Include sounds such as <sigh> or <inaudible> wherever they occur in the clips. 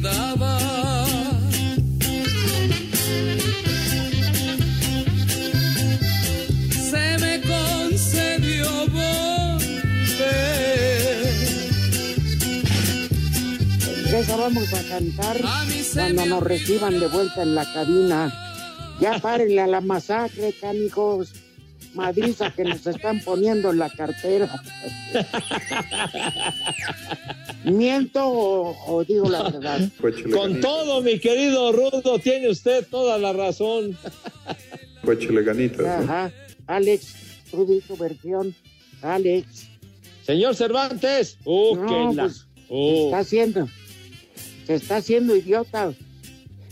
Se me concedió volver. Esa vamos a cantar cuando nos reciban de vuelta en la cabina. Ya párenle a la masacre, canijos. Madriza que nos están poniendo en la cartera. <laughs> ¿Miento o, o digo la verdad? <laughs> Con todo, mi querido Rudo, tiene usted toda la razón. Échale ganitas. ¿no? Ajá. Alex, tú di tu versión. Alex. Señor Cervantes. Uh, No, la- pues, Se uh. está haciendo. Se está haciendo idiota.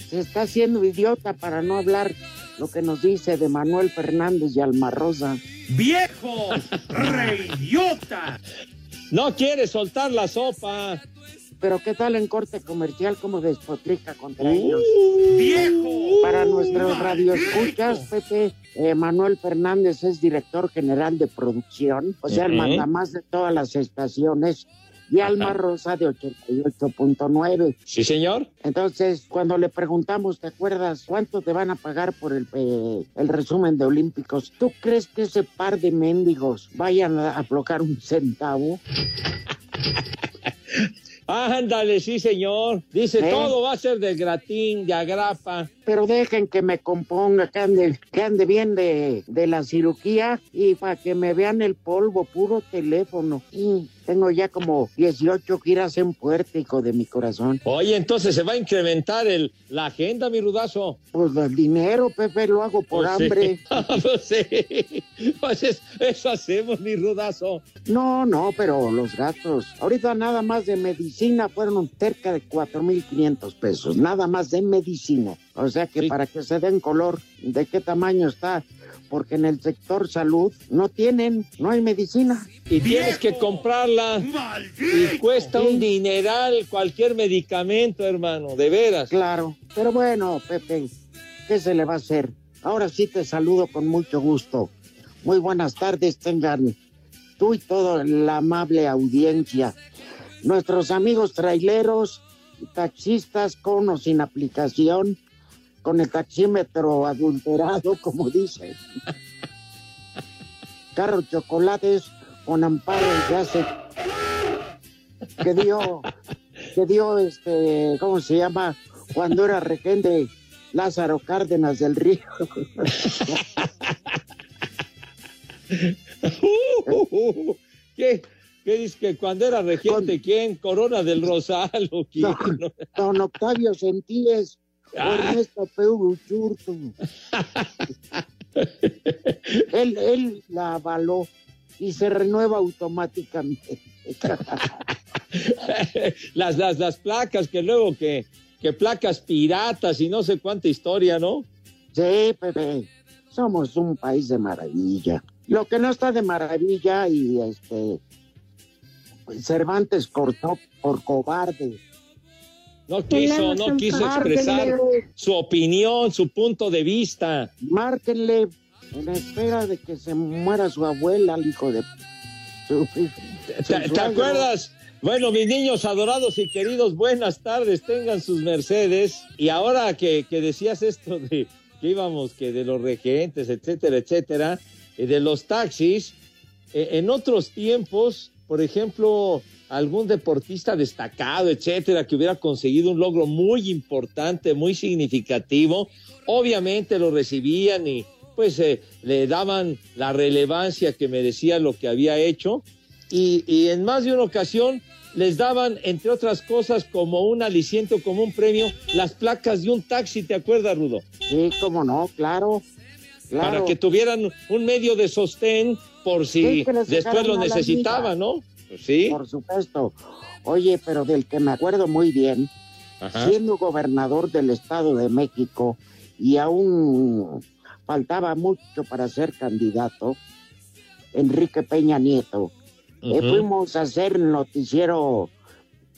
Se está haciendo idiota para no hablar lo que nos dice de Manuel Fernández y Alma Rosa. ¡Viejo! ¡Reidiota! <laughs> No quiere soltar la sopa. Pero qué tal en corte comercial como despotrica contra ellos. ¡Viejo! Para nuestros ¡Maldito! radioescuchas, Pepe, eh, Manuel Fernández es director general de producción, o sea, el Ujú. mandamás de todas las estaciones, y Alma Rosa de 88.9. Sí, señor. Entonces, cuando le preguntamos, ¿te acuerdas cuánto te van a pagar por el, eh, el resumen de Olímpicos? ¿Tú crees que ese par de mendigos vayan a aflojar un centavo? <laughs> Ándale, sí, señor. Dice, ¿Eh? todo va a ser de gratín, de agrapa. Pero dejen que me componga, que ande, que ande bien de, de la cirugía y para que me vean el polvo, puro teléfono. Y tengo ya como 18 giras en puerta, hijo de mi corazón. Oye, entonces se va a incrementar el, la agenda, mi rudazo. Pues el dinero, Pepe, lo hago por Pues sí. hambre. <laughs> Pues sí. Pues es- eso hacemos, mi rudazo. No, no, pero los gastos. Ahorita nada más de medicina fueron cerca de 4.500 pesos. Nada más de medicina. O sea que Sí. para que se den color de qué tamaño está. Porque en el sector salud no tienen, no hay medicina. Y tienes que comprarla. ¡Maldito! Y cuesta un dineral cualquier medicamento, hermano, de veras. Claro. Pero bueno, Pepe, ¿qué se le va a hacer? Ahora sí te saludo con mucho gusto. Muy buenas tardes tengan tú y toda la amable audiencia. Nuestros amigos traileros, taxistas con o sin aplicación, con el taxímetro adulterado, como dicen. Carros chocolates con amparo ya se que dio que dio este cómo se llama cuando era regente Lázaro Cárdenas del Río <laughs> ¿Qué? ¿Qué dice que cuando era regente, quién? Corona del Rosal o quién? Don Octavio Sentíes <laughs> Él él la avaló y se renueva automáticamente <laughs> las, las, las placas que luego que, que placas piratas y no sé cuánta historia, ¿no? Sí, Pepe, somos un país de maravilla. Lo que no está de maravilla y este Cervantes cortó por cobarde. No quiso, no quiso expresar su opinión, su punto de vista. márquenle en espera de que se muera su abuela, el hijo de <laughs> ¿Te, acuerdas? Bueno, mis niños adorados y queridos, buenas tardes, tengan sus mercedes. Y ahora que, que decías esto de que íbamos, que de los regentes, etcétera, etcétera, y de los taxis, eh, en otros tiempos por ejemplo, algún deportista destacado, etcétera, que hubiera conseguido un logro muy importante, muy significativo, obviamente lo recibían y pues eh, le daban la relevancia que merecía lo que había hecho y, y en más de una ocasión les daban, entre otras cosas, como un aliciente o como un premio, las placas de un taxi, ¿te acuerdas, Rudo? Sí, cómo no, claro. claro. Para que tuvieran un medio de sostén por si Sí, después lo a la necesitaban, ¿no? Pues sí. Por supuesto. Oye, pero del que me acuerdo muy bien, Ajá. siendo gobernador del Estado de México y aún faltaba mucho para ser candidato, Enrique Peña Nieto, eh, Ujú. fuimos a hacer noticiero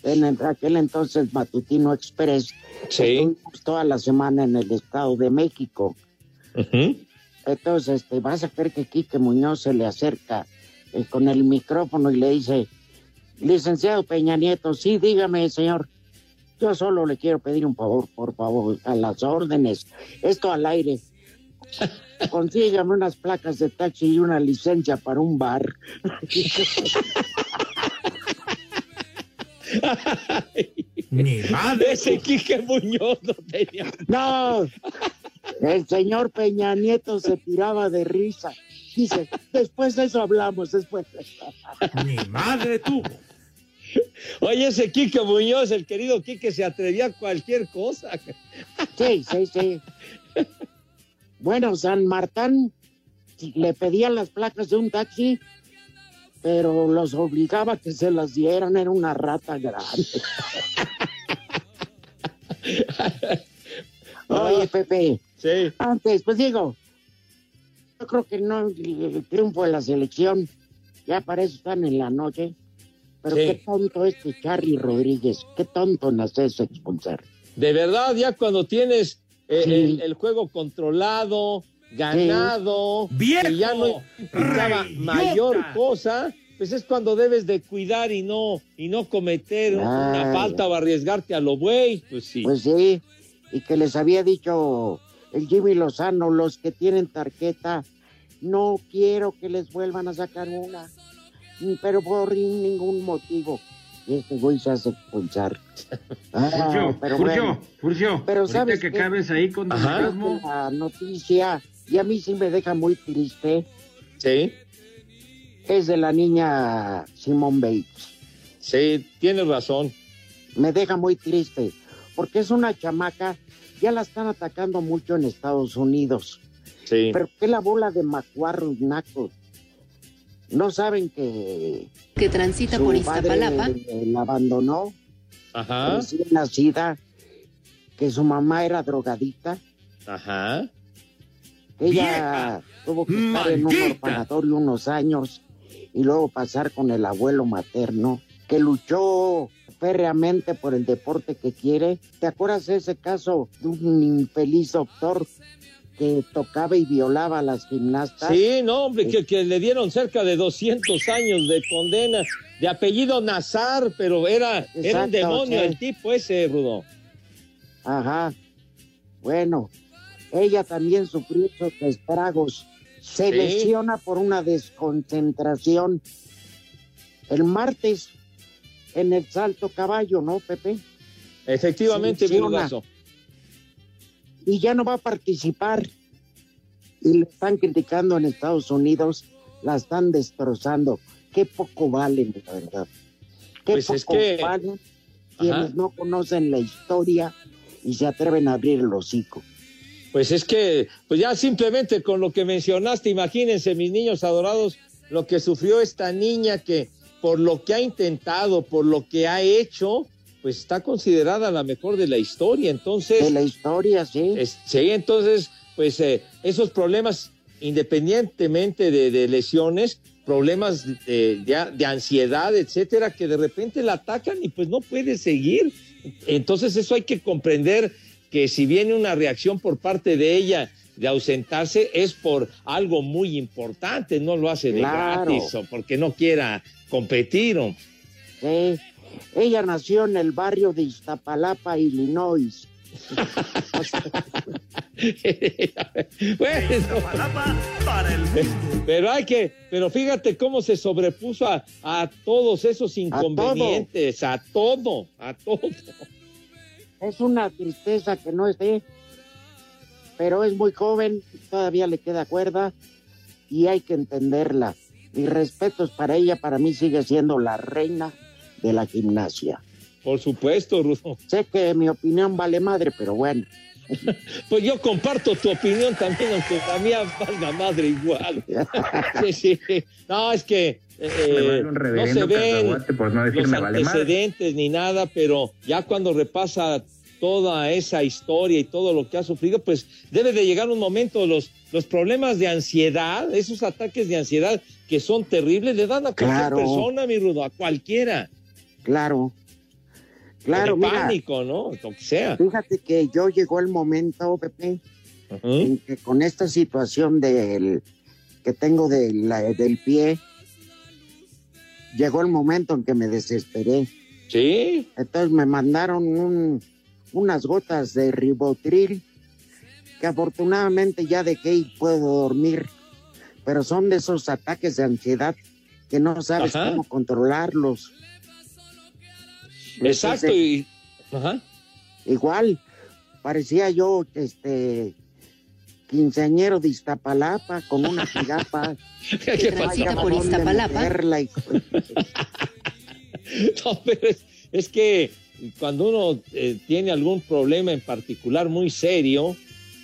en el- aquel entonces Matutino Express. Sí. Estuvimos toda la semana en el Estado de México. Ujú. Entonces, este, vas a ver que Quique Muñoz se le acerca eh, con el micrófono y le dice, licenciado Peña Nieto, sí, dígame, señor, yo solo le quiero pedir un favor, por favor, a las órdenes, esto al aire. <laughs> Consígame unas placas de taxi y una licencia para un bar. Ni madre. <laughs> Ese Quique Muñoz no tenía. No, el señor Peña Nieto se tiraba de risa. Dice, después de eso hablamos, después. Ni madre tuvo. Oye, ese Quique Muñoz, el querido Quique, se atrevía a cualquier cosa. Sí, sí, sí. Bueno, San Martín le pedían las placas de un taxi, pero los obligaba a que se las dieran, era una rata grande. <laughs> Oye, Pepe, Sí. antes, pues digo, yo creo que no, el triunfo de la selección, ya para eso están en la noche, pero Sí. qué tonto este Charlie Rodríguez, qué tonto naces expulsar. De verdad, ya cuando tienes eh, Sí. el, el juego controlado, ganado, ¡Viejo! que ya no implicaba mayor cosa, pues es cuando debes de cuidar y no, y no cometer una Ay. falta o arriesgarte a lo güey. Pues sí. Pues sí, y que les había dicho el Jimmy Lozano, los que tienen tarjeta, no quiero que les vuelvan a sacar una, mm, pero por ningún motivo. Y este güey se hace expulsar. <laughs> Ah, Furcio, pero Furcio, bueno, Furcio, Pero ¿sabes que qué? cabes ahí con la noticia, y a mí sí me deja muy triste, Sí, es de la niña Simone Bates. sí, tienes razón. me deja muy triste, porque es una chamaca, ya la están atacando mucho en Estados Unidos. Sí. Pero qué la bola de macuarros nacos. No saben que que transita su por padre Iztapalapa. eh, la abandonó, Ajá, recién nacida, que su mamá era drogadita, ajá. ella tuvo que estar en un orfanatorio unos años y luego pasar con el abuelo materno, que luchó férreamente por el deporte que quiere. ¿Te acuerdas de ese caso de un infeliz doctor que tocaba y violaba a las gimnastas? Sí, no, hombre, que, que le dieron cerca de 200 años de condena, de apellido Nazar, pero era, era un demonio sí. el tipo ese, Rudo. Ajá. Bueno, ella también sufrió esos estragos. Se Sí. lesiona por una desconcentración. El martes en el salto caballo, ¿no, Pepe? Efectivamente, rudazo. Y ya no va a participar. Y le están criticando en Estados Unidos, la están destrozando. Qué poco valen, de verdad. Qué Pues es poco que- valen quienes Ajá. no conocen la historia y se atreven a abrir el hocico. Pues es que, pues ya simplemente con lo que mencionaste, imagínense, mis niños adorados, lo que sufrió esta niña que por lo que ha intentado, por lo que ha hecho, pues está considerada la mejor de la historia. Entonces, De la historia, sí. Es- sí, entonces, pues eh, esos problemas, independientemente de, de lesiones, problemas de, de- de ansiedad, etcétera, que de repente la atacan y pues no puede seguir. Entonces, eso hay que comprender que si viene una reacción por parte de ella de ausentarse, es por algo muy importante, no lo hace de Claro. gratis o porque no quiera competir. o- Sí. Ella nació en el barrio de Iztapalapa, Illinois. <laughs> bueno, pero hay que, pero fíjate cómo se sobrepuso a, a todos esos inconvenientes, a todo, a todo. Es una tristeza que no esté, pero es muy joven, todavía le queda cuerda y hay que entenderla. Mis respetos para ella, para mí sigue siendo la reina de la gimnasia. Por supuesto, Rudo. Sé que mi opinión vale madre, pero bueno. <laughs> Pues yo comparto tu opinión también, aunque la mía valga madre igual. <laughs> Sí, sí. No, es que eh, no se ven por no decir los vale antecedentes ni nada, pero ya cuando repasa toda esa historia y todo lo que ha sufrido, pues debe de llegar un momento, los, los problemas de ansiedad, esos ataques de ansiedad que son terribles, le dan a cualquier Claro. persona, mi Rudo, a cualquiera. Claro. Claro, de mira, pánico, ¿no? Lo que sea. fíjate que yo llegó el momento, Pepe, Ujú. en que con esta situación del que tengo de la- del pie, llegó el momento en que me desesperé. Sí, Entonces me mandaron un- unas gotas de ribotril que afortunadamente ya dejé y puedo dormir. Pero son de esos ataques de ansiedad que no sabes Ajá. cómo controlarlos. exacto. Entonces, Y, ajá. Igual, parecía yo este quinceañero de Iztapalapa con una jirafa. <laughs> ¿Qué pasó? por Iztapalapa. meterla, hijo. <laughs> No, pero es, es que cuando uno eh, tiene algún problema en particular muy serio,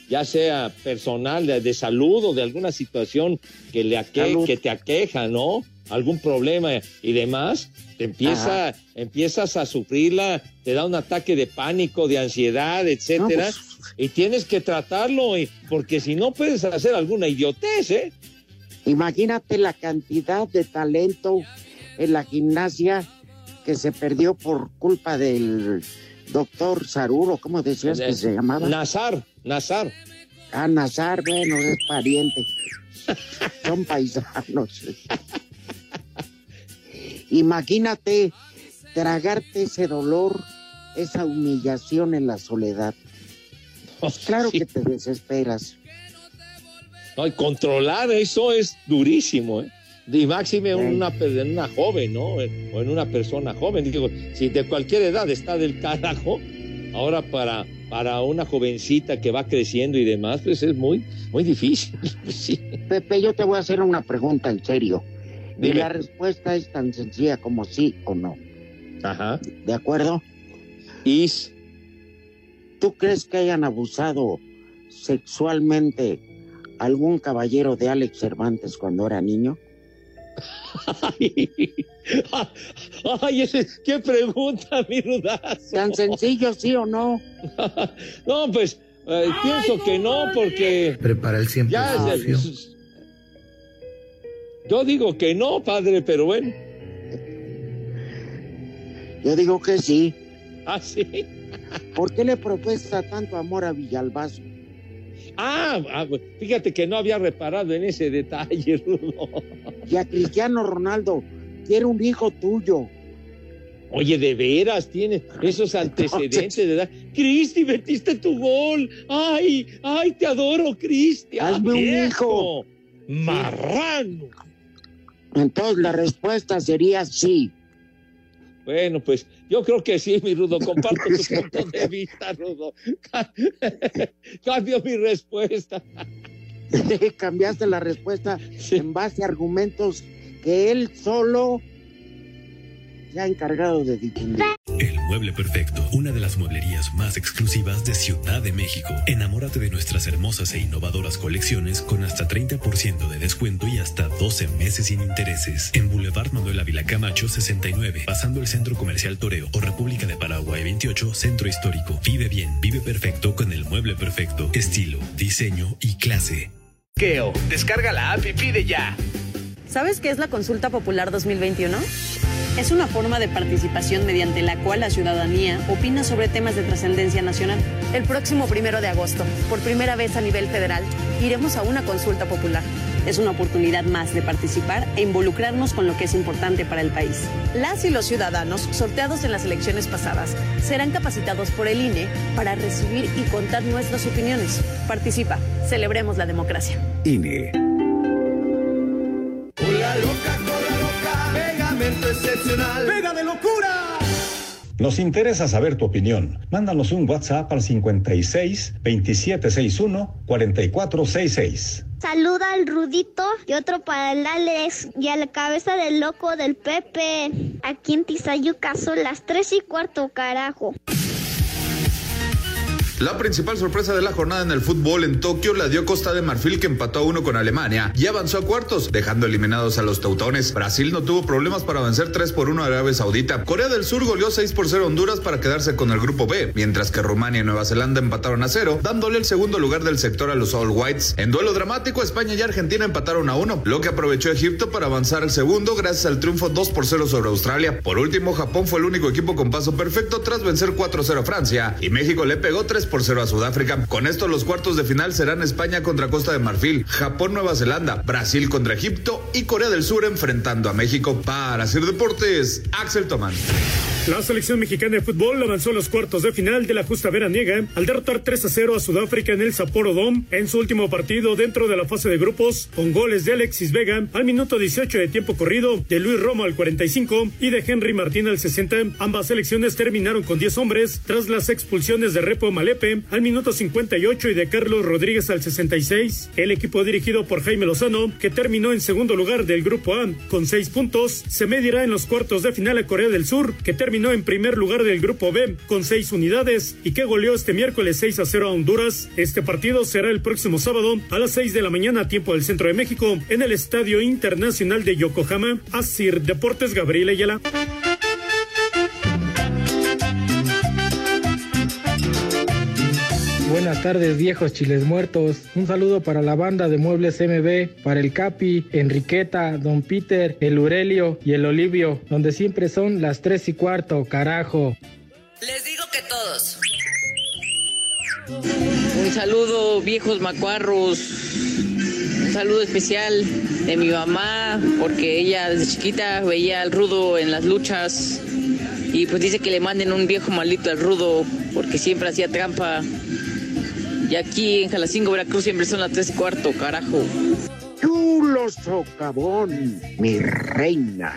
ya sea personal, de, de salud o de alguna situación que, le aque- que te aqueja, ¿no? Algún problema y demás, te empieza, empiezas a sufrirla, te da un ataque de pánico, de ansiedad, etcétera, No, pues, y tienes que tratarlo, y- porque si no puedes hacer alguna idiotez, ¿eh? Imagínate la cantidad de talento en la gimnasia que se perdió por culpa del doctor Saruro, ¿cómo decías que se llamaba? Nazar, Nazar. Ah, Nazar, bueno, es pariente. Son paisanos. Imagínate tragarte ese dolor, esa humillación en la soledad. <laughs> Claro Sí. que te desesperas. No, y controlar eso es durísimo, ¿eh? Y máxime en una, en una joven, ¿no? O en una persona joven. Digo, si de cualquier edad está del carajo, ahora para, para una jovencita que va creciendo y demás, pues es muy, muy difícil. <laughs> Sí. Pepe, yo te voy a hacer una pregunta en serio. Y la respuesta es tan sencilla como sí o no. Ajá. ¿De acuerdo? Is. ¿Tú crees que hayan abusado sexualmente algún caballero de Alex Cervantes cuando era niño? Ay, <laughs> ay, ese- qué pregunta, mi rudazo. Tan sencillo, sí o no. <laughs> No, pues eh, pienso que no, porque Prepara el siempre ya sucio. yo digo que no, padre, pero bueno. Yo digo que sí. Ah, sí. ¿Por qué le profesa tanto amor a Villalbazo? Ah, ah, fíjate que no había reparado en ese detalle, <laughs> Rudo. Y a Cristiano Ronaldo, quiere un hijo tuyo. Oye, de veras tiene esos antecedentes. Cristi, metiste tu gol. Ay, ay, te adoro, Cristi. Ah, Hazme un hijo. Marrano. Entonces la respuesta sería sí. Bueno, pues yo creo que sí, mi Rudo. Comparto tu <laughs> punto de vista, Rudo. <laughs> Cambio mi respuesta. Cambiaste la respuesta Sí. en base a argumentos que él solo se ha encargado de difundir. El Mueble Perfecto, una de las mueblerías más exclusivas de Ciudad de México. Enamórate de nuestras hermosas e innovadoras colecciones con hasta 30% de descuento y hasta 12 meses sin intereses. En Boulevard Manuel Ávila Camacho 69, pasando el Centro Comercial Toreo o República de Paraguay 28, Centro Histórico. Vive bien, vive perfecto con el Mueble Perfecto. Estilo, diseño y clase. Keo, descarga la app y pide ya. ¿Sabes qué es la Consulta Popular 2021? Es una forma de participación mediante la cual la ciudadanía opina sobre temas de trascendencia nacional. El próximo primero de agosto, por primera vez a nivel federal, iremos a una consulta popular. Es una oportunidad más de participar e involucrarnos con lo que es importante para el país. Las y los ciudadanos sorteados en las elecciones pasadas serán capacitados por el INE para recibir y contar nuestras opiniones. Participa. Celebremos la democracia. INE. Excepcional. ¡Pega de locura! Nos interesa saber tu opinión. Mándanos un WhatsApp al 56 2761 4466. Saluda al Rudito y otro para el Alex y a la cabeza del loco del Pepe. Aquí en Tizayuca son las tres y cuarto, carajo. La principal sorpresa de la jornada en el fútbol en Tokio la dio Costa de Marfil que empató a uno con Alemania y avanzó a cuartos, dejando eliminados a los teutones. Brasil no tuvo problemas para vencer 3 por 1 a Arabia Saudita. Corea del Sur goleó 6 por 0 a Honduras para quedarse con el grupo B, mientras que Rumania y Nueva Zelanda empataron a 0, dándole el segundo lugar del sector a los All Whites. En duelo dramático, España y Argentina empataron a 1, lo que aprovechó Egipto para avanzar al segundo gracias al triunfo 2 por 0 sobre Australia. Por último, Japón fue el único equipo con paso perfecto tras vencer 4 0 a Francia y México le pegó 3 por 0 a Sudáfrica. Con esto los cuartos de final serán España contra Costa de Marfil, Japón Nueva Zelanda, Brasil contra Egipto y Corea del Sur enfrentando a México. Para hacer deportes, Axel Tomán. La selección mexicana de fútbol avanzó a los cuartos de final de la justa veraniega al derrotar 3 a 0 a Sudáfrica en el Sapporo Dome en su último partido dentro de la fase de grupos con goles de Alexis Vega al minuto 18 de tiempo corrido, de Luis Romo al 45 y de Henry Martín al 60. Ambas selecciones terminaron con 10 hombres tras las expulsiones de Repo Malepe al minuto 58 y de Carlos Rodríguez al 66. El equipo dirigido por Jaime Lozano, que terminó en segundo lugar del grupo A con 6 puntos, se medirá en los cuartos de final a Corea del Sur, que terminó en primer lugar del grupo B con 6 unidades y que goleó este miércoles 6 a 0 a Honduras. Este partido será el próximo sábado a las 6 de la mañana, tiempo del centro de México, en el Estadio Internacional de Yokohama. Asir Deportes Gabriel Ayala. Buenas tardes, viejos chiles muertos. Un saludo para la banda de Muebles MB, para el Capi, Enriqueta, Don Peter, el Urelio y el Olivio, donde siempre son las tres y cuarto, carajo. Les digo que todos. Un saludo, viejos macuarros. Un saludo especial de mi mamá, porque ella desde chiquita veía al rudo en las luchas. Y pues dice que le manden un viejo maldito al rudo, porque siempre hacía trampa. Y aquí en Jalacingo, Veracruz, siempre son las tres y cuarto, carajo. Chulo socavón, mi reina.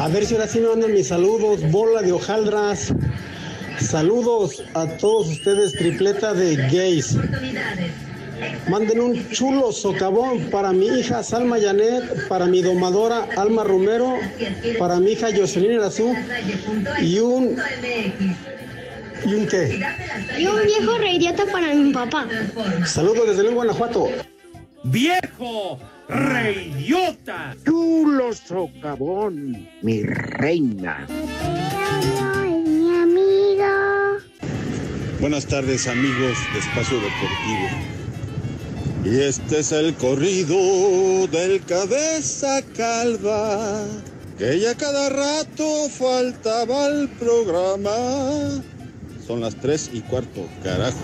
A ver si ahora sí me mandan mis saludos, bola de hojaldras. Saludos a todos ustedes, tripleta de gays. Manden un chulo socavón para mi hija Salma Yanet, para mi domadora Alma Romero, para mi hija Jocelyn Erazú y un ¿Y un qué? Y un viejo reidiota para mi papá. Saludos desde León, Guanajuato. ¡Viejo reidiota! Chulo socavón, mi reina. mi amigo. Buenas tardes, amigos de Espacio Deportivo. Y este es el corrido del cabeza calva, que ya cada rato faltaba al programa. Son las tres y cuarto, carajo.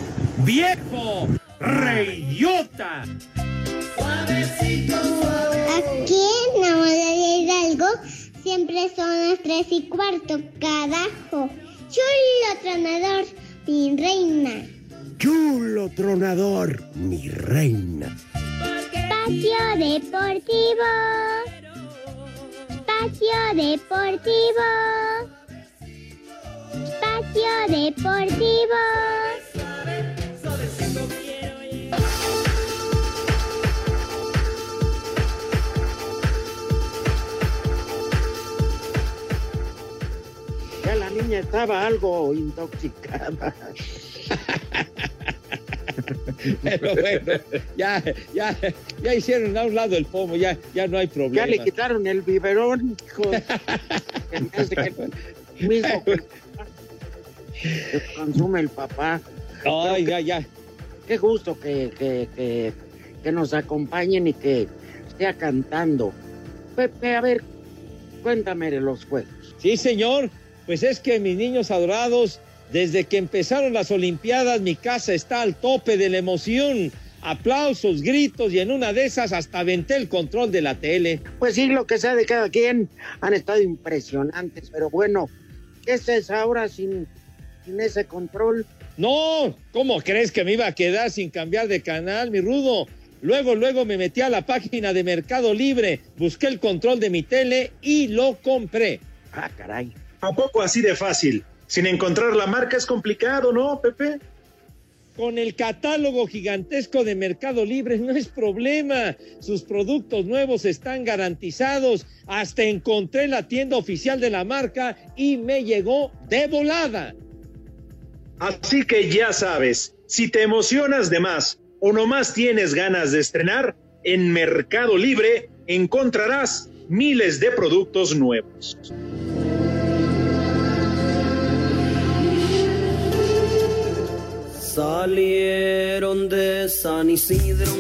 ¡Viejo reidiota! Aquí en la bola de Hidalgo siempre son las tres y cuarto, carajo. Chulo tronador, mi reina. Chulo tronador, mi reina. Espacio Deportivo. Espacio Deportivo. Espacio Deportivo. Ya la niña estaba algo intoxicada. Pero bueno, ya, ya, ya hicieron a un lado el pomo, ya, ya no hay problema. Ya le quitaron el biberón, hijo. <laughs> En vez de que- mismo que consume el papá. Ay, Pero ya, ya. Qué gusto que, que, que, que nos acompañen y que esté cantando. Pepe, a ver, cuéntame de los juegos. Sí, señor. Pues es que mis niños adorados, desde que empezaron las Olimpiadas, mi casa está al tope de la emoción. aplausos, gritos y en una de esas hasta aventé el control de la tele. Pues sí, lo que sea de cada quien han estado impresionantes, pero bueno, ¿qué es ahora sin, sin ese control? No, ¿cómo crees que me iba a quedar sin cambiar de canal, mi rudo? Luego, luego me metí a la página de Mercado Libre, busqué el control de mi tele y lo compré. Ah, caray. ¿A poco así de fácil? Sin encontrar la marca es complicado, ¿no, Pepe? Con el catálogo gigantesco de Mercado Libre no es problema. Sus productos nuevos están garantizados. Hasta encontré la tienda oficial de la marca y me llegó de volada. Así que ya sabes, si te emocionas de más o nomás tienes ganas de estrenar, en Mercado Libre encontrarás miles de productos nuevos. Salieron de San Isidro,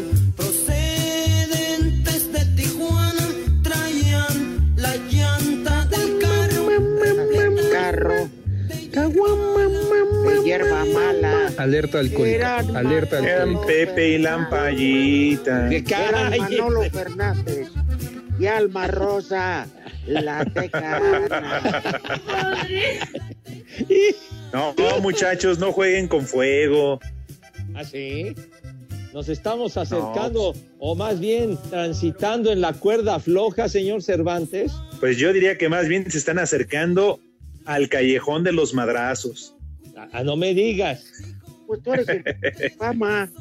Alerta alcohólica. Alerta alcohólica. Pepe y Lampallita. Era Manolo Fernández y Alma Rosa, la tecana. No, no, muchachos, no jueguen con fuego. ¿Ah, sí? Nos estamos acercando, o más bien transitando en la cuerda floja, señor Cervantes. Pues yo diría que más bien se están acercando al callejón de los madrazos. Ah, no me digas. Pues tú eres el fama. <laughs>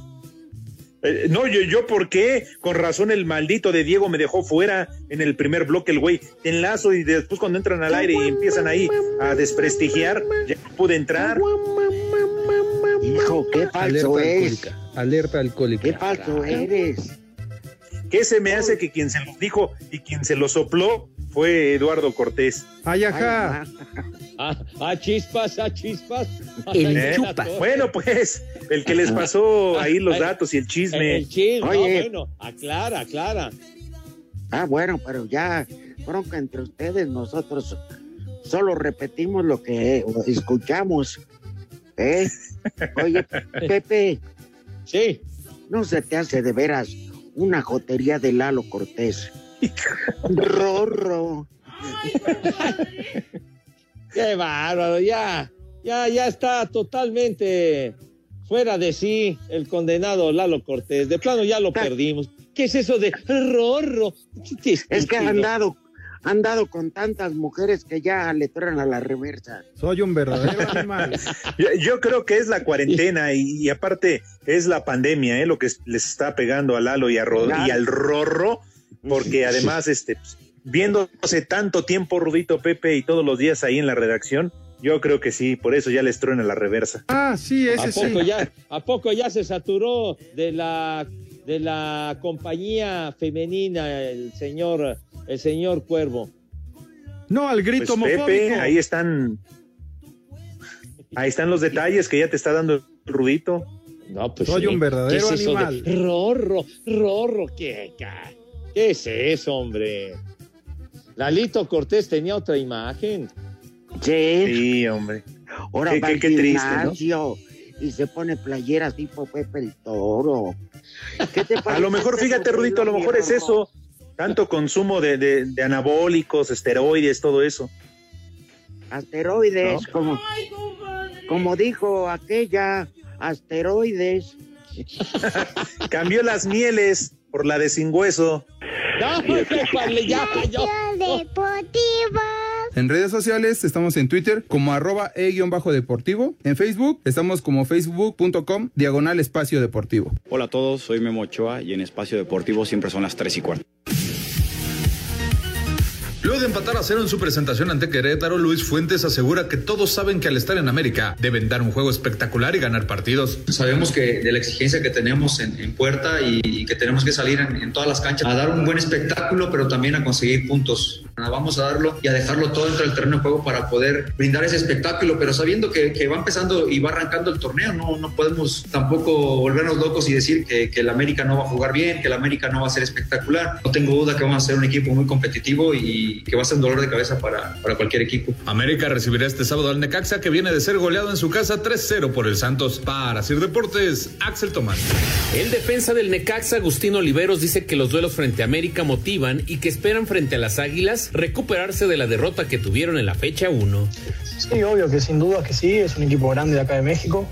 Eh, no, yo, yo, ¿por qué? Con razón el maldito de Diego me dejó fuera en el primer bloque el güey. Te enlazo y después cuando entran al aire y empiezan ahí a desprestigiar, ya pude entrar. Hijo, qué falso Alerta es. alcohólica. Alerta alcohólica. Qué falso eres. ¿Qué se me hace que quien se los dijo y quien se lo sopló fue Eduardo Cortés? Ay, ajá. Ah, ah, chispas, ah, chispas. El chupa. Bueno, pues, el que les pasó ahí los datos y el chisme. El chisme, Oye. no, bueno, aclara, aclara. Ah, bueno, pero ya, bronca entre ustedes, nosotros solo repetimos lo que escuchamos. ¿Eh? Oye, <laughs> Pepe. Sí. No se te hace de veras una jotería de Lalo Cortés. Rorro. Qué bárbaro, ya, ya, ya está totalmente fuera de sí el condenado Lalo Cortés. De plano ya lo perdimos. ¿Qué es eso de rorro? Es que han dado, han dado con tantas mujeres que ya le traen a la reversa. Soy un verdadero <laughs> animal. Yo, yo creo que es la cuarentena y, y aparte es la pandemia, ¿eh? lo que es- les está pegando a Lalo y, a Ro- y al Rorro, porque además, este, pues, viéndose tanto tiempo Rudito Pepe y todos los días ahí en la redacción, yo creo que sí, por eso ya les truena la reversa. Ah, sí, ¿A poco, ya, ¿A poco ya se saturó de la, de la compañía femenina el señor, el señor Cuervo? No al grito Pues, Pepe, ahí están, ahí están los detalles que ya te está dando el Rudito. No, pues Soy sí. un verdadero ¿Qué es eso de animal. Rorro, rorro, ¿qué, ca- ¿qué es eso, hombre? Lalito Cortés tenía otra imagen. Sí. Sí, hombre. Ahora Qué- va qué- al qué triste, y se pone playeras tipo Pepe el Toro. ¿Qué te <laughs> A lo mejor, fíjate, Rudito, a lo mejor es eso. Tanto consumo de, de- de anabólicos, esteroides, todo eso. Asteroides, como, como dijo aquella, asteroides. <laughs> Cambió las mieles por la de sin hueso. Ya. En redes sociales estamos en Twitter como arroba e-deportivo. En Facebook estamos como facebook.com diagonal espacio deportivo. Hola a todos, soy Memo Ochoa y en Espacio Deportivo siempre son las 3 y cuarto. Luego de empatar a cero en su presentación ante Querétaro, Luis Fuentes asegura que todos saben que al estar en América deben dar un juego espectacular y ganar partidos. Sabemos que de la exigencia que tenemos en, puerta y, que tenemos que salir en, todas las canchas a dar un buen espectáculo, pero también a conseguir puntos. Vamos a darlo y a dejarlo todo dentro del terreno de juego para poder brindar ese espectáculo, pero sabiendo que, que va empezando y va arrancando el torneo, no, no podemos tampoco volvernos locos y decir que, que el América no va a jugar bien, que el América no va a ser espectacular. No tengo duda que vamos a ser un equipo muy competitivo y, que va a ser un dolor de cabeza para, para cualquier equipo. América recibirá este sábado al Necaxa que viene de ser goleado en su casa 3-0 por el Santos. Para Sir Deportes, Axel Tomás. El defensa del Necaxa, Agustín Oliveros, dice que los duelos frente a América motivan y que esperan frente a las Águilas recuperarse de la derrota que tuvieron en la fecha 1. Sí, obvio que sin duda que sí, es un equipo grande de acá de México.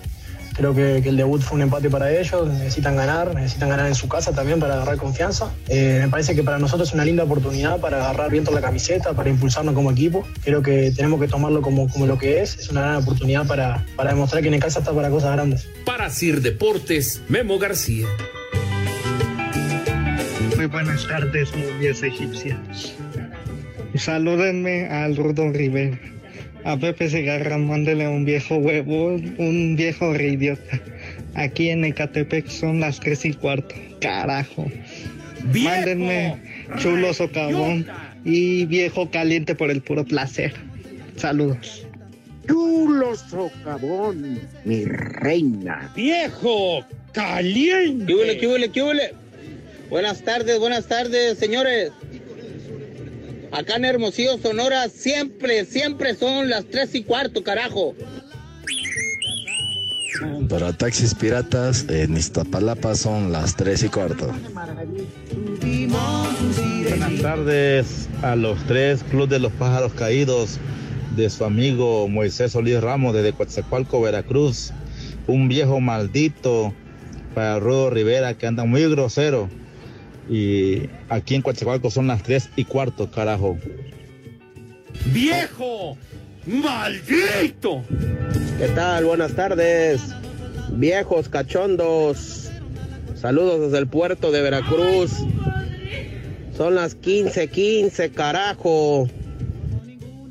Creo que, que el debut fue un empate para ellos, necesitan ganar, necesitan ganar en su casa también para agarrar confianza. Eh, me parece que para nosotros es una linda oportunidad para agarrar viento la camiseta, para impulsarnos como equipo. Creo que tenemos que tomarlo como, como lo que es, es una gran oportunidad para, para demostrar que en casa está para cosas grandes. Para Sir Deportes, Memo García. Muy buenas tardes, momias egipcias. Salúdenme al Rudo Rivera. A Pepe Segarra, mándele un viejo huevo, un viejo reidiota. Aquí en Ecatepec son las tres y cuarto. Carajo. Mándenme chulo socavón y viejo caliente por el puro placer. Saludos. Chulo socavón, mi reina. Viejo caliente. ¿Qué huele, qué huele, qué huele? Buenas tardes, buenas tardes, señores. Acá en Hermosillo, Sonora, siempre, siempre son las tres y cuarto, carajo. Para taxis piratas, en Iztapalapa son las tres y cuarto. Buenas tardes a los tres Club de los Pájaros Caídos de su amigo Moisés Solís Ramos desde Coatzacoalco, Veracruz. Un viejo maldito para Rudo Rivera que anda muy grosero. Y aquí en Coatzacoalco son las tres y cuarto, carajo. ¡Viejo! ¡Maldito! ¿Qué tal? Buenas tardes. Viejos cachondos. Saludos desde el puerto de Veracruz. Son las 15:15, carajo.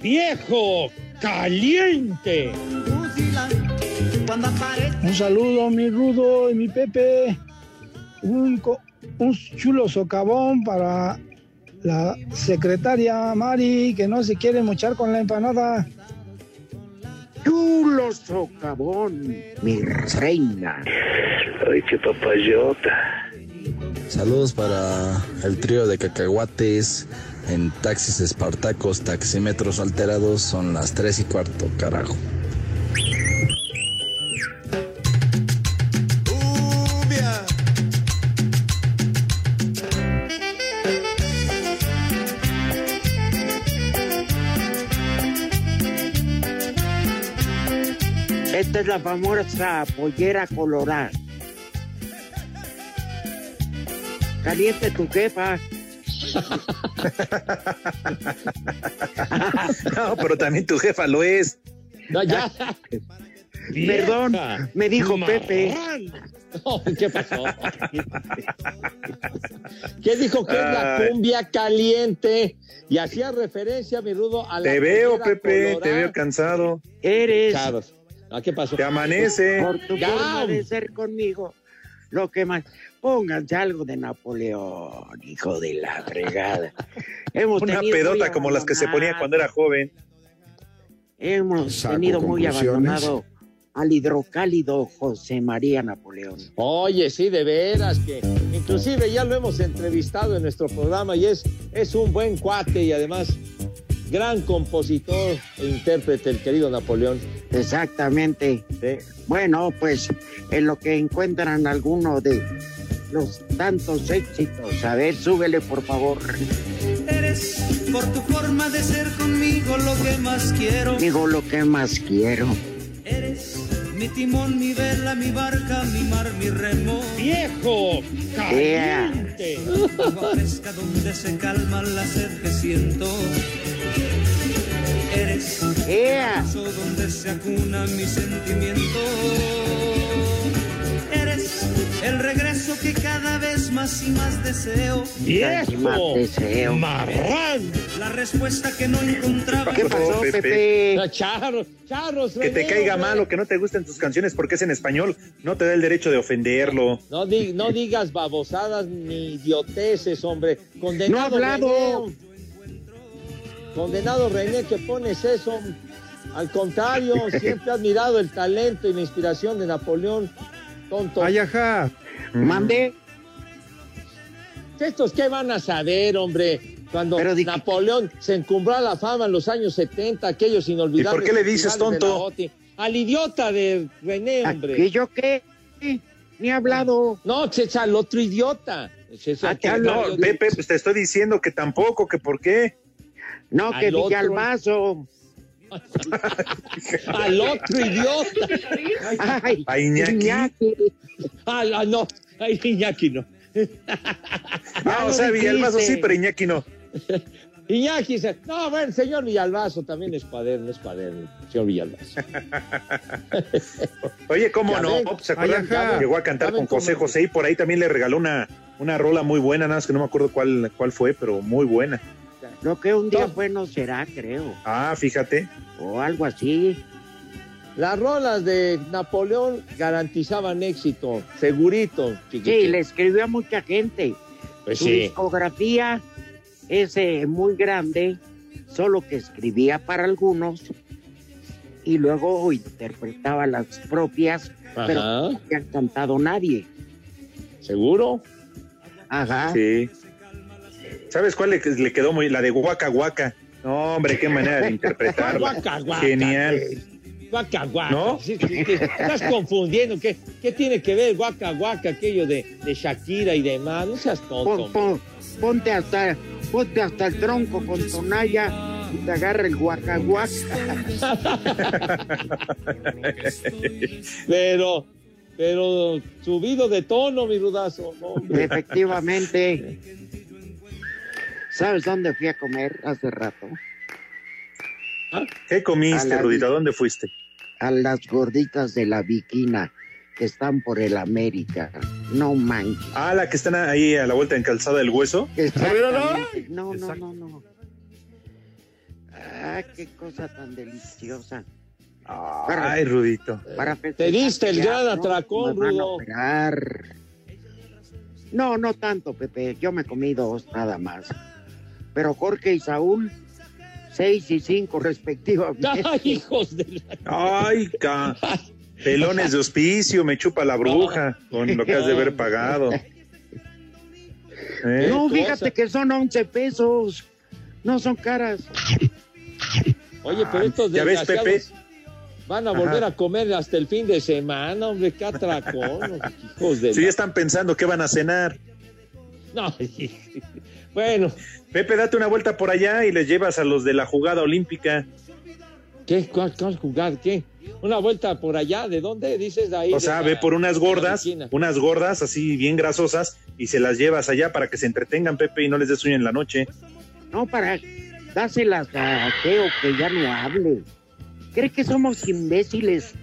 ¡Viejo caliente! Un saludo, mi Rudo y mi Pepe. Un, co- un chulo socavón para la secretaria Mari, que no se quiere mochar con la empanada. Chulo socavón, mi reina. Ay, qué papayota. Saludos para el trío de cacahuates en taxis espartacos, taxímetros alterados, son las tres y cuarto, carajo. Esta es la famosa pollera colorada. Caliente tu jefa. <laughs> No, pero también tu jefa lo es. No, ya. Perdón, me dijo Pepe. <laughs> No, ¿Qué pasó? ¿Qué dijo que es la cumbia caliente? Y hacía referencia, mi rudo, a la Te veo, Pepe, colorada. te veo cansado. Eres. Ah, ¿Qué pasó? Te amanece. por tu Ya. forma de ser conmigo. Lo que más. Pónganse algo de Napoleón, hijo de la fregada. <laughs> Hemos Una pedota como las que se ponía cuando era joven. Hemos Saco tenido muy abandonado al hidrocálido José María Napoleón. Oye, sí, de veras, que inclusive ya lo hemos entrevistado en nuestro programa y es, es un buen cuate y además gran compositor e intérprete, el querido Napoleón. Exactamente. Bueno, pues en lo que encuentran alguno de los tantos éxitos. A ver, súbele por favor. Eres por tu forma de ser conmigo lo que más quiero. Digo lo que más quiero. Eres mi timón, mi vela, mi barca, mi mar, mi remo. ¡Viejo caliente! Agua fresca donde se calma la sed que siento. Eres vaso donde se acuna mi sentimiento. Eres el regreso que cada vez más y más deseo. Más deseo. ¡Marrán! La respuesta que no encontraba. ¿Qué pasó, Pepe? Charros, charros, Que te caiga mal o que no te gusten tus canciones porque es en español, no te da el derecho de ofenderlo. No, di- no digas babosadas ni idioteces, hombre. Condenado No ha hablado. Condenado René, que pones eso. Al contrario, <laughs> siempre he admirado el talento y la inspiración de Napoleón. Tonto. Ay, ajá. Mande. ¿Estos qué van a saber, hombre? Cuando Napoleón se encumbró a la fama en los años 70, aquellos inolvidables. ¿Y por qué le dices tonto? Al idiota de René, hombre. ¿Y yo qué? Ni he hablado. No, Checha, al otro idiota. Checha, ah, no, Pepe, pues te estoy diciendo que tampoco, que por qué. No, que Villalbazo. <laughs> al otro idiota. Ay, a Iñaki. Ah, no, a Iñaki no. ah, o sea, Villalbazo sí, pero Iñaki no. <laughs> Iñaki dice, no, bueno, señor Villalbazo también es cuaderno, es cuaderno, señor Villalbazo. <laughs> Oye, ¿cómo no? ¿Se acuerdan? Llegó a cantar con José José y por ahí también le regaló una, una rola muy buena, nada más que no me acuerdo cuál, cuál fue, pero muy buena. Lo que un día bueno será, creo. Ah, fíjate. O algo así. Las rolas de Napoleón garantizaban éxito, segurito. Sí, le escribió a mucha gente. Pues Su discografía es eh, muy grande, solo que escribía para algunos y luego interpretaba las propias, pero no había cantado nadie. ¿Seguro? Ajá. Sí. ¿Sabes cuál le, quedó muy? La de Guaca Guaca. No, hombre, qué manera de interpretarla. <laughs> Genial. Guaca Guaca. ¿No? estás confundiendo. ¿Qué, ¿Qué, tiene que ver Guaca Guaca, aquello de, de Shakira y demás? No seas tonto. ponte hasta ponte hasta el tronco con tonalla y te agarra el guacaguaca. <laughs> pero, pero subido de tono, mi rudazo. Efectivamente. ¿Sabes dónde fui a comer hace rato? ¿Qué comiste, Rudita? ¿Dónde fuiste? A las gorditas de la Viquina que están por el América. No manches. Ah, la que están ahí a la vuelta en Calzada del Hueso. No, no, no, no. Ah, qué cosa tan deliciosa. Ay, Rudito. Para Te diste el gran atracón, Rudo. No, no tanto, Pepe. Yo me comí dos nada más. Pero Jorge y Saúl, seis y cinco respectivamente. <laughs> Ay, hijos de la... <laughs> Ay, ca... Pelones de hospicio, me chupa la bruja con lo que has de haber pagado. ¿Eh? No, fíjate que son 11 pesos. No son caras. Oye, pero estos ¿Ya ves, Pepe? van a volver a comer hasta el fin de semana, hombre, qué atracón, <laughs> hijos de... Sí, están pensando qué van a cenar. <laughs> No, bueno. Pepe, date una vuelta por allá y les llevas a los de la jugada olímpica. ¿Qué? ¿Cuál, cuál jugar? ¿Qué? Una vuelta por allá, ¿de dónde dices de ahí? O sea, ve por unas gordas, unas gordas así bien grasosas y se las llevas allá para que se entretengan, Pepe, y no les des sueño en la noche. No, para dáselas a Teo que ya no hable. ¿Cree que somos imbéciles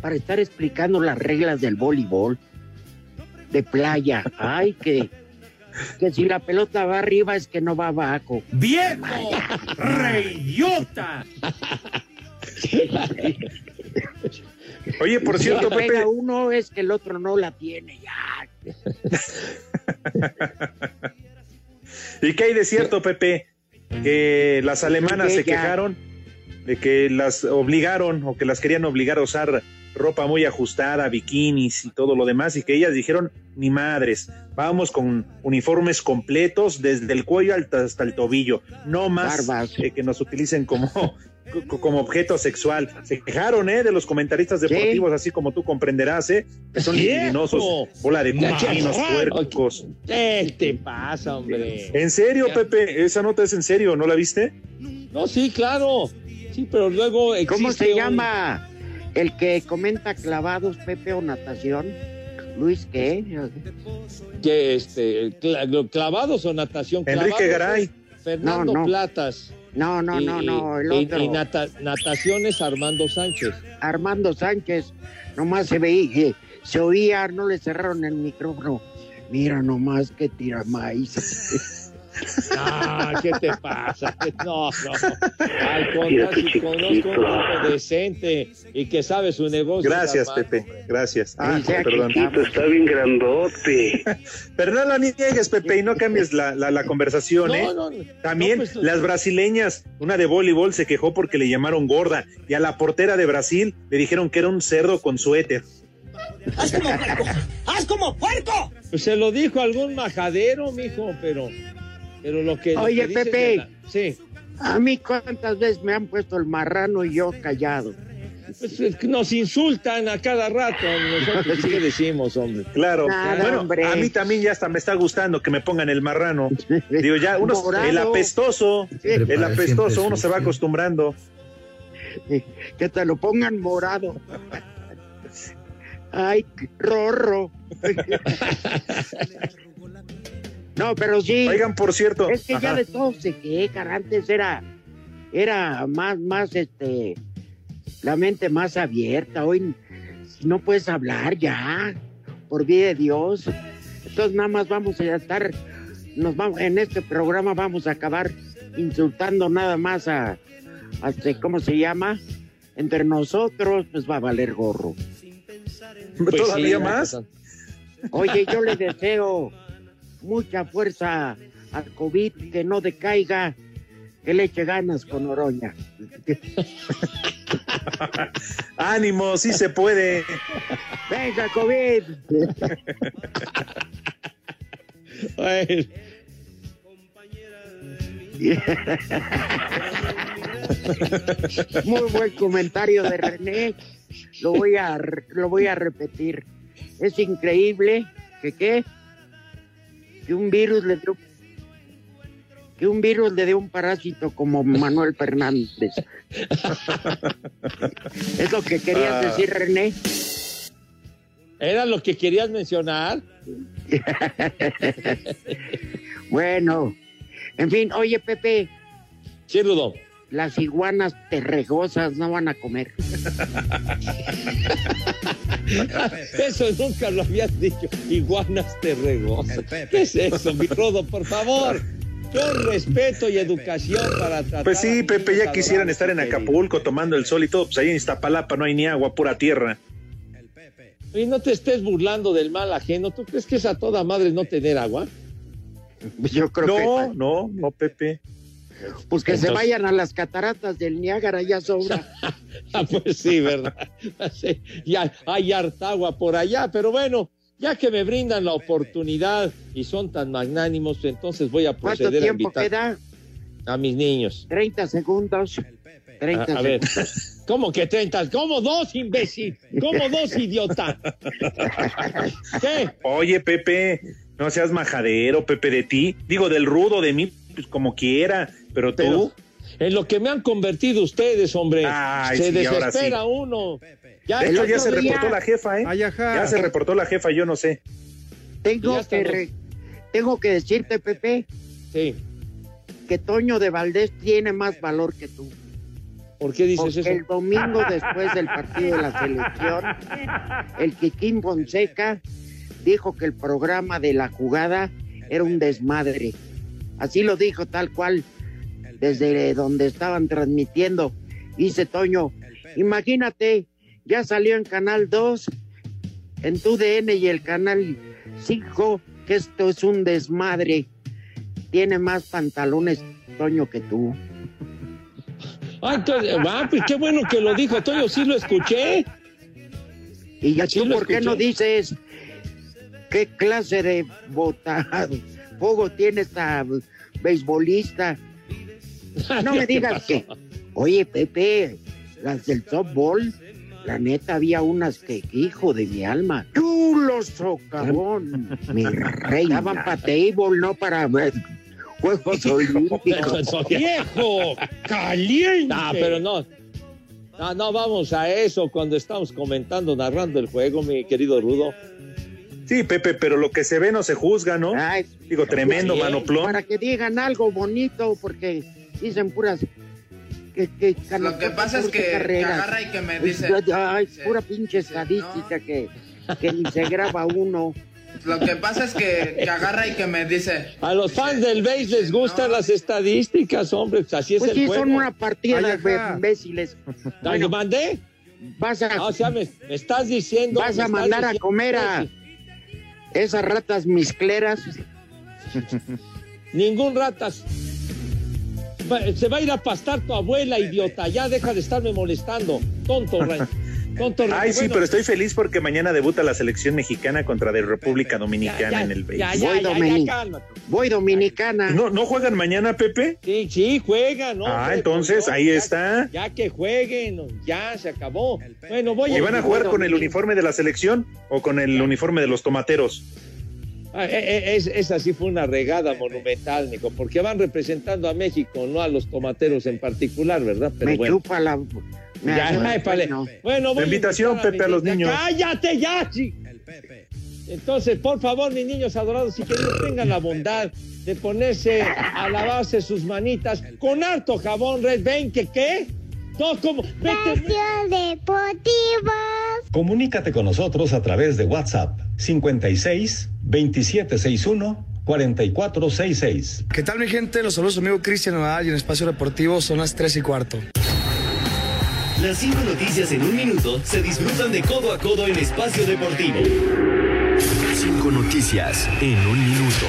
para estar explicando las reglas del voleibol? De playa. Ay, que, que si la pelota va arriba es que no va abajo. ¡Viejo! ¡Reyota! Oye, por cierto, Pepe. uno es que el otro no la tiene ya. <laughs> ¿Y qué hay de cierto, Pepe? Que las alemanas se quejaron de que las obligaron o que las querían obligar a usar ropa muy ajustada, bikinis y todo lo demás, y que ellas dijeron, ni madres, vamos con uniformes completos desde el cuello hasta el tobillo, no más que nos utilicen como como objeto sexual. Se quejaron, ¿eh? De los comentaristas deportivos, así como tú comprenderás, ¿eh? Que son libidinosos, bola de cochinos, puercos. ¿Qué te pasa, hombre? ¿En serio, Pepe? ¿Esa nota es en serio? ¿No la viste? No, sí, claro. Sí, pero luego ¿Cómo se llama el que comenta clavados, Pepe, o natación? Luis, ¿qué? Que este, clavados o natación. Enrique Garay. Fernando Platas. No, no, no, no, el otro. Y, nataciones Armando Sánchez. Armando Sánchez, nomás se veía, se oía, no le cerraron el micrófono. Mira nomás que tira maíz. <laughs> Ah, ¿qué te pasa? <laughs> No, no. Al contrario, conozco un hombre decente y que sabe su negocio. Gracias, Pepe. Gracias. Ah, perdón. está bien grandote. <laughs> Pero no lo niegues, Pepe, y no cambies la, la, conversación, ¿eh? También pues, las brasileñas, una de voleibol se quejó porque le llamaron gorda y a la portera de Brasil le dijeron que era un cerdo con suéter. ¡Haz como puerco! ¡Haz como puerco! Pues se lo dijo algún majadero, mijo, pero Pero lo que. Oye, lo que Pepe. la- Sí. A mí cuántas veces me han puesto el marrano y yo callado. Pues, es que nos insultan a cada rato. Nosotros, <laughs> ¿qué decimos, hombre? Claro. Nada, bueno, hombre. a mí también ya hasta me está gustando que me pongan el marrano. <laughs> Digo, ya uno, Morado. el apestoso, el apestoso, uno se va acostumbrando. Que te lo pongan morado. <laughs> Ay, rorro. No, pero sí. Oigan, por cierto. Es que ya de todo se quejan. Antes era, era más, más, este, la mente más abierta. Hoy no puedes hablar ya, por vida de Dios. Entonces nada más vamos a estar, nos vamos, en este programa vamos a acabar insultando nada más a, a este, ¿cómo se llama? Entre nosotros, pues va a valer gorro. Pues ¿Todavía sí, más? Oye, yo le deseo mucha fuerza al COVID, que no decaiga, que le eche ganas con Oroña. <laughs> Ánimo, sí se puede. Venga, COVID. Muy buen comentario de René. Lo voy a lo voy a repetir. Es increíble que qué que un virus le dio que un virus le dé un parásito como Manuel Fernández. <laughs> es lo que querías Ah. decir, René. ¿Era lo que querías mencionar? <laughs> Bueno, en fin, oye Pepe. Sí, Rudo. Las iguanas terregosas no van a comer. <laughs> Eso nunca lo habías dicho. Iguanas terregosas. ¿Qué es eso, mi Rodo? Por favor. Con respeto y educación para tratar. Pues sí, Pepe, ya quisieran estar en Acapulco tomando el sol y todo. Pues ahí en Iztapalapa no hay ni agua, pura tierra. Y no te estés burlando del mal ajeno. ¿Tú crees que es a toda madre no tener agua? Yo creo No, que no, no, Pepe. Pues que se vayan a las cataratas del Niágara ya sobra. <laughs> Ah, pues sí, ¿verdad? <laughs> Sí, ya hay harta agua por allá, pero bueno, ya que me brindan la oportunidad y son tan magnánimos, entonces voy a ¿Cuánto proceder a tiempo invitar queda? a mis niños. 30 segundos. 30 A, a ver. <laughs> ¿cómo que 30? ¿Cómo dos, imbécil? ¿Cómo dos, idiota? ¿Qué? Oye, Pepe, no seas majadero, Pepe, de ti. Digo, del rudo, de mí, pues como quiera. Pero tú, Pero en lo que me han convertido ustedes, hombre, Ay, se sí, desespera sí. uno. Ya, de hecho, ya se día- reportó la jefa, ¿eh? Ay. Ya se reportó la jefa, yo no sé. Tengo que, re- tengo que decirte, Pepe, Sí. que Toño de Valdés tiene más valor que tú. ¿Por qué dices Porque eso? el domingo después del partido de la selección, el Kikín Fonseca dijo que el programa de la jugada era un desmadre. Así lo dijo tal cual desde donde estaban transmitiendo. Dice Toño, imagínate, ya salió en Canal 2, en tu DN y el Canal 5, que esto es un desmadre. Tiene más pantalones Toño que tú. Ah, entonces, ah, pues qué bueno que lo dijo Toño, sí lo escuché. ¿Y ya Sí tú por qué no dices qué clase de bota fuego tiene esta beisbolista? No me <laughs> digas que, oye Pepe, las del softball, la neta había unas que, hijo de mi alma, chulo socavón, mi <laughs> rey, daban para table, no para ver, Juegos <laughs> Olímpicos. ¡Viejo! ¡Caliente! No, pero no. No, no vamos a eso cuando estamos comentando, narrando el juego, mi querido Rudo. Sí, Pepe, pero lo que se ve no se juzga, ¿no? Ay, Digo, tremendo sí, manoplón. para que digan algo bonito, porque dicen puras. Que, que Lo que pasa es que, agarra y que me dice. Ay, Sí, pura pinche sí, estadística que, que ni se graba uno. <laughs> Lo que pasa es que, que agarra y que me dice. A los fans del base les gustan las estadísticas, hombre, pues así es Pues el sí, juego. son una partida Ay, de imbéciles. ¿Ay, ¿lo mandé? Vas a, Ah, o sea, me, me estás diciendo. vas a mandar a comer a esas ratas miscleras. Ningún ratas. Se va a ir a pastar tu abuela, idiota. Ya deja de estarme molestando. Tonto, <laughs> Ray. Ay, sí, pero estoy feliz porque mañana debuta la selección mexicana contra de República Dominicana en el béisbol. Voy, Domini- Voy dominicana. ¿No, ¿No juegan mañana, Pepe? Sí, sí, juegan, ¿no? Ah, entonces pues, ahí ya- está. Ya que jueguen, ya se acabó. Bueno, voy ¿Y van a jugar con el uniforme de la selección o con el uniforme de los tomateros? Ah, eh, eh, es- esa sí fue una regada monumental, Nico, porque van representando a México, no a los tomateros en particular, ¿verdad? Pero Me bueno. chupa la. Ya, ay, vale. bueno. Bueno, voy La invitación, Pepe, a los niños. ¡Cállate ya, chi! Entonces, por favor, mis niños adorados y queridos, tengan la bondad de ponerse a lavarse sus manitas con harto jabón, Red. ¿Ven que qué? Todos como... Vete, Deportivo. Comunícate con nosotros a través de WhatsApp 56 2761 4466. ¿Qué tal mi gente? Los saludos amigo Cristian Nadal y en Espacio Deportivo son las 3 y cuarto. Las cinco noticias en un minuto se disfrutan de codo a codo en Espacio Deportivo. Cinco noticias en un minuto.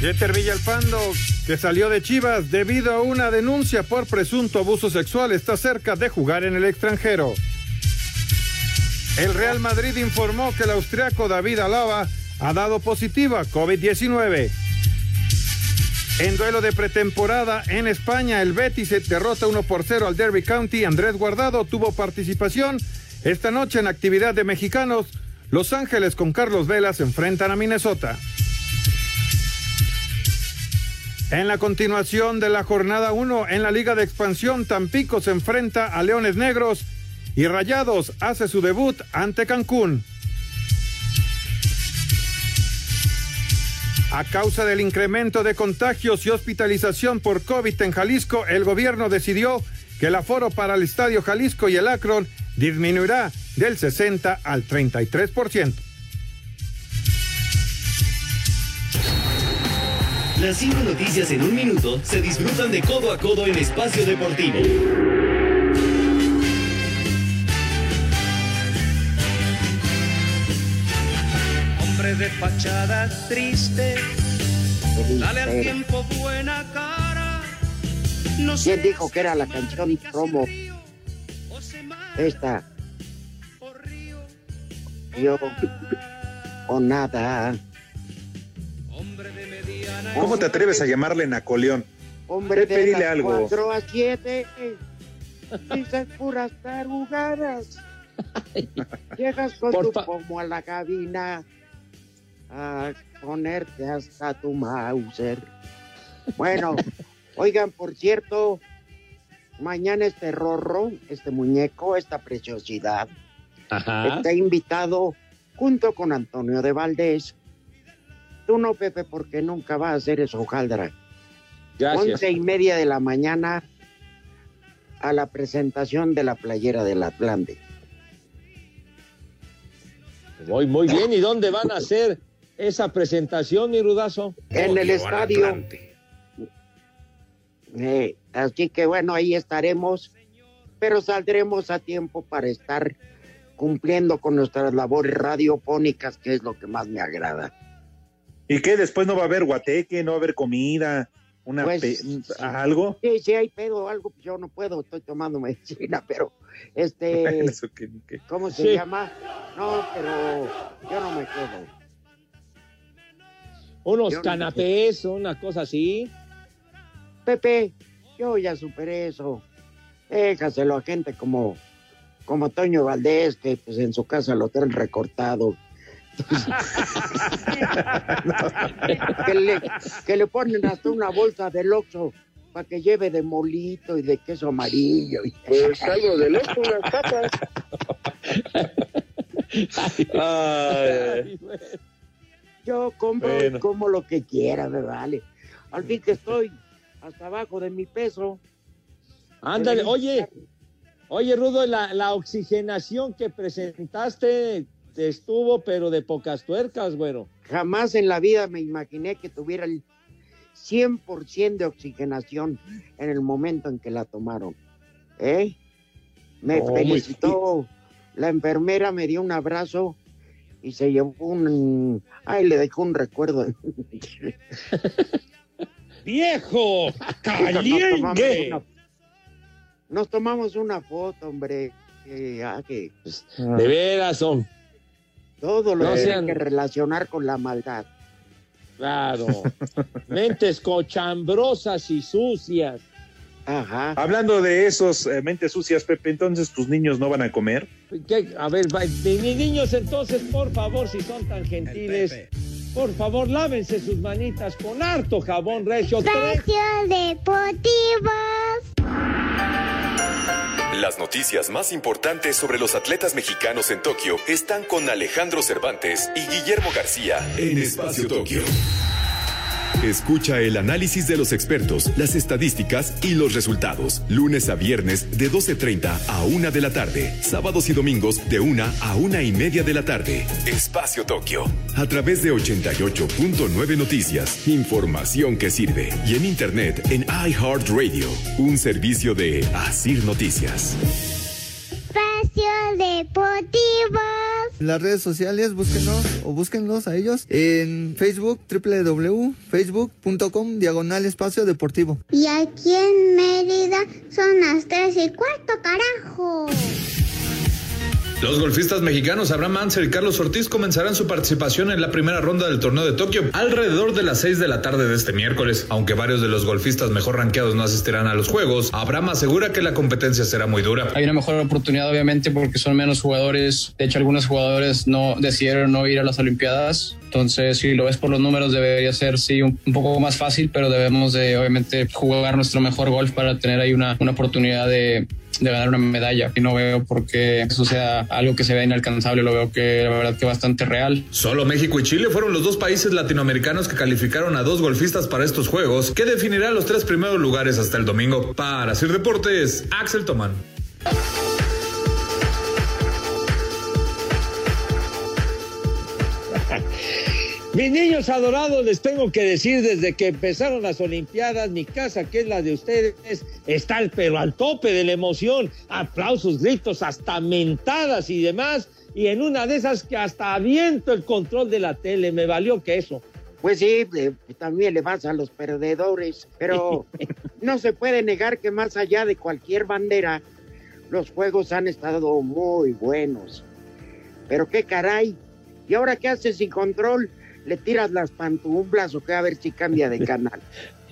Jeter Villalpando, que salió de Chivas debido a una denuncia por presunto abuso sexual, está cerca de jugar en el extranjero. El Real Madrid informó que el austriaco David Alaba ha dado positiva COVID-19. En duelo de pretemporada en España, el Betis derrota 1 por 0 al Derby County. Andrés Guardado tuvo participación esta noche en actividad de mexicanos. Los Ángeles con Carlos Vela se enfrentan a Minnesota. En la continuación de la jornada 1 en la Liga de Expansión, Tampico se enfrenta a Leones Negros y Rayados hace su debut ante Cancún. A causa del incremento de contagios y hospitalización por COVID en Jalisco, el gobierno decidió que el aforo para el Estadio Jalisco y el Akron disminuirá del 60 al 33%. Las cinco noticias en un minuto se disfrutan de codo a codo en Espacio Deportivo. De fachada triste, dale al tiempo buena cara. No ¿Quién dijo que era la canción promo? Esta. Yo o nada. ¿Cómo te atreves a llamarle Napoleón? Hombre de algo. 4 a 7. Dices puras tarugadas. <laughs> Llegas con Por tu pomo a la cabina a ponerte hasta tu Mauser. Bueno, <laughs> oigan, por cierto, mañana este rorro, este muñeco, esta preciosidad, Ajá. está invitado junto con Antonio de Valdés. Tú no, Pepe, porque nunca va a hacer eso, Jaldra. Gracias. Once y media de la mañana a la presentación de la playera del Atlante. Muy, muy bien. ¿Y dónde van a hacer esa presentación, mi rudazo? En el estadio. Eh, así que bueno, ahí estaremos, pero saldremos a tiempo para estar cumpliendo con nuestras labores radiofónicas, que es lo que más me agrada. ¿Y qué? Después no va a haber guateque, no va a haber comida, una Pues, pe- algo. Sí, si hay pedo algo, pues yo no puedo, estoy tomando <laughs> medicina, pero este, <laughs> ¿cómo se Sí. llama? No, pero yo no me quedo. Unos Yo no- canapés, una cosa así. Pepe, yo ya superé eso. Déjaselo a gente como, como Toño Valdés, que pues en su casa lo tienen recortado. <laughs> que, le, que le ponen hasta una bolsa de loxo para que lleve de molito y de queso amarillo. Pues algo de loco, unas papas. <laughs> Ay, Yo compro y como lo que quiera, me vale. Al fin que estoy hasta abajo de mi peso. Ándale, oye, oye, Rudo, la, la oxigenación que presentaste te estuvo, pero de pocas tuercas, güero. Jamás en la vida me imaginé que tuviera el 100% de oxigenación en el momento en que la tomaron. ¿Eh? Me Oh, felicitó. La enfermera me dio un abrazo y se llevó un... Ay, le dejó un recuerdo. <laughs> ¡Viejo! Nos tomamos ¡Caliente! una- Nos tomamos una foto, hombre. que, ah, que, pues, De veras, son. todo lo No tiene sean- que relacionar con la maldad. Claro. Mentes cochambrosas y sucias. Ajá. Hablando de esos eh, mentes sucias, Pepe, entonces tus niños no van a comer. ¿Qué? A ver, mis niños, entonces, por favor, si son tan gentiles, por favor, lávense sus manitas con harto jabón recio. Tres- Espacio Deportivo. Las noticias más importantes sobre los atletas mexicanos en Tokio están con Alejandro Cervantes y Guillermo García en Espacio Tokio. Escucha el análisis de los expertos, las estadísticas y los resultados. Lunes a viernes de 12.30 a 1 de la tarde. Sábados y domingos de 1 a 1 y media de la tarde. Espacio Tokio. A través de 88.9 Noticias. Información que sirve. Y en internet en iHeartRadio. Un servicio de Asir Noticias. Espacio Deportivo. Las redes sociales, búsquenos o búsquenlos a ellos en Facebook, www.facebook.com, diagonal espacio deportivo. Y aquí en Mérida son las tres y cuarto, carajo. Los golfistas mexicanos Abraham Ansel y Carlos Ortiz comenzarán su participación en la primera ronda del torneo de Tokio alrededor de las 6 de la tarde de este miércoles. Aunque varios de los golfistas mejor rankeados no asistirán a los juegos, Abraham asegura que la competencia será muy dura. Hay una mejor oportunidad, obviamente, porque son menos jugadores. De hecho, algunos jugadores no decidieron no ir a las Olimpiadas. Entonces, si lo ves por los números, debería ser, sí, un, poco más fácil, pero debemos de, obviamente, jugar nuestro mejor golf para tener ahí una, una oportunidad de, de ganar una medalla. Y no veo por qué eso sea algo que se vea inalcanzable. Lo veo que, la verdad, que bastante real. Solo México y Chile fueron los dos países latinoamericanos que calificaron a dos golfistas para estos juegos, que definirá los tres primeros lugares hasta el domingo. Para Sir Deportes, Axel Tomán. Mis niños adorados, les tengo que decir desde que empezaron las Olimpiadas, mi casa, que es la de ustedes, está al- pero al tope de la emoción. Aplausos, gritos, hasta mentadas y demás. Y en una de esas que hasta aviento el control de la tele, me valió que eso. Pues sí, eh, también le vas a los perdedores, pero <laughs> no se puede negar que más allá de cualquier bandera, los juegos han estado muy buenos. Pero qué caray, ¿y ahora qué haces sin control? ¿Le tiras las pantuflas o qué? A ver si cambia de canal.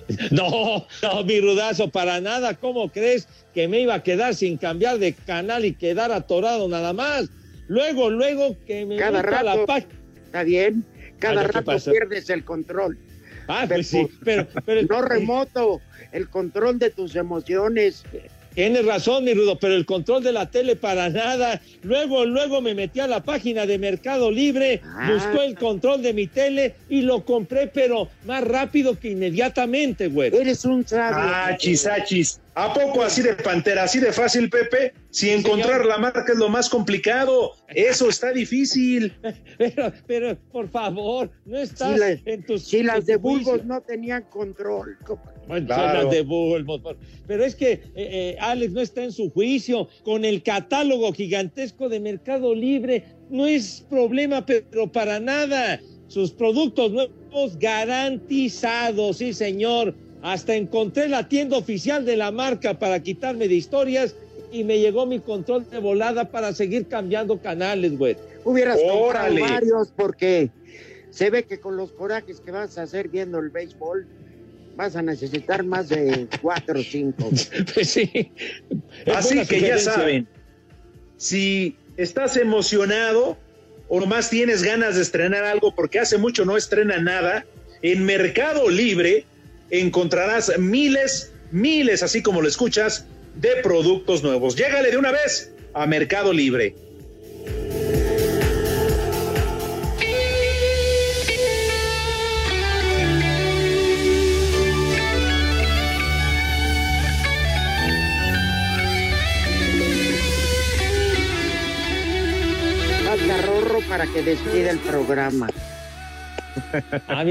<laughs> No, no, mi rudazo, para nada. ¿Cómo crees que me iba a quedar sin cambiar de canal y quedar atorado nada más? Luego, luego que me Cada la rato, página. está bien, cada Ah, ¿qué rato pasa? pierdes el control. Ah, pues sí, pero, pero <laughs> no remoto, el control de tus emociones. Tienes razón, mi Rudo, pero el control de la tele para nada. Luego, luego me metí a la página de Mercado Libre, Ah. buscó el control de mi tele y lo compré, pero más rápido que inmediatamente, güey. Eres un sabio. Achis, achis. ¿A poco así de pantera, así de fácil, Pepe? Si encontrar la marca es lo más complicado, eso está difícil. <laughs> Pero, pero, por favor, no estás Si, la- en tus. si las de. Burgos no tenían control. Bueno, Claro. son las de Bulbos, Pero es que eh, eh, Alex no está en su juicio. Con el catálogo gigantesco de Mercado Libre, no es problema, pero para nada. Sus productos nuevos garantizados, sí, señor. Hasta encontré la tienda oficial de la marca para quitarme de historias y me llegó mi control de volada para seguir cambiando canales, güey. Hubieras comprado varios porque se ve que con los corajes que vas a hacer viendo el béisbol vas a necesitar más de cuatro o cinco. <laughs> Pues sí. Es Así que ya saben, si estás emocionado o nomás tienes ganas de estrenar algo porque hace mucho no estrena nada, en Mercado Libre encontrarás miles, miles, así como lo escuchas, de productos nuevos. Llégale de una vez a Mercado Libre. Para que despida el programa. Ah,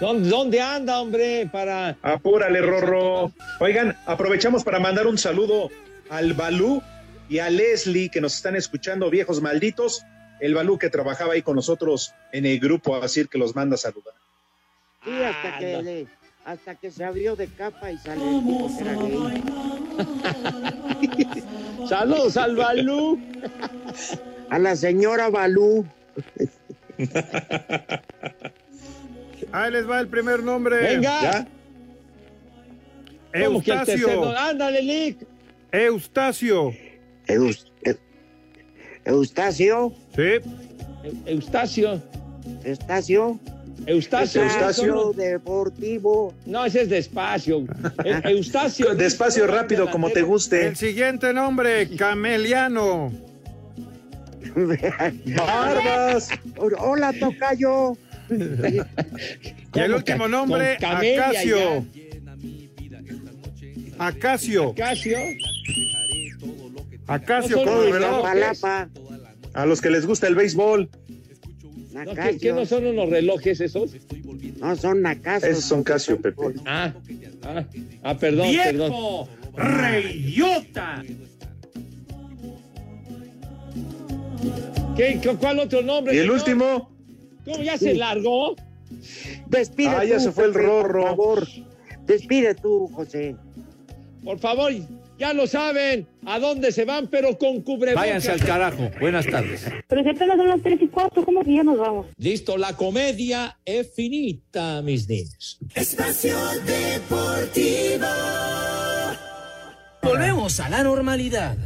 ¿Dónde, dónde anda, hombre? Para. Apúrale, Rorro. Oigan, aprovechamos para mandar un saludo al Balú y a Leslie que nos están escuchando, viejos malditos, el Balú que trabajaba ahí con nosotros en el grupo, así que los manda a saludar. Sí, hasta que, le- hasta que se abrió de capa y salió. <laughs> Saludos al Balú. A la señora Balú. <laughs> Ahí les va el primer nombre. Venga. ¿Cómo que el Eustacio. Ándale, Lick. Eustacio. Eus- Eu- Eustacio. Sí. Eustacio. Eustacio. Eustacio. Espacio Deportivo. No, ese es despacio. Eh, Eustacio. <laughs> Despacio, rápido, como te guste. El siguiente nombre, Cameliano. Barbas. Hola, Tocayo. Y el último nombre, Acacio. Acacio. Acacio. Acacio. A los que les gusta el béisbol, No, ¿qué, qué no son unos relojes esos? No, son Nacasios. esos son Casio, Pepe. Ah, ah, ah, perdón, perdón. ¡Viejo! ¡Reyota! ¿Qué, ¿Cuál otro nombre? Y el señor? último, ¿Cómo ya se largó? Despide Ah, ya se fue el Rorro. Por favor. Despide tú, José. Por favor, ya lo saben. ¿A dónde se van? Pero con cubrebocas. Váyanse al carajo. Buenas tardes. Pero si apenas son las tres y cuarto, ¿cómo que ya nos vamos? Listo, la comedia es finita, mis niños. Espacio Deportivo. Volvemos a la normalidad.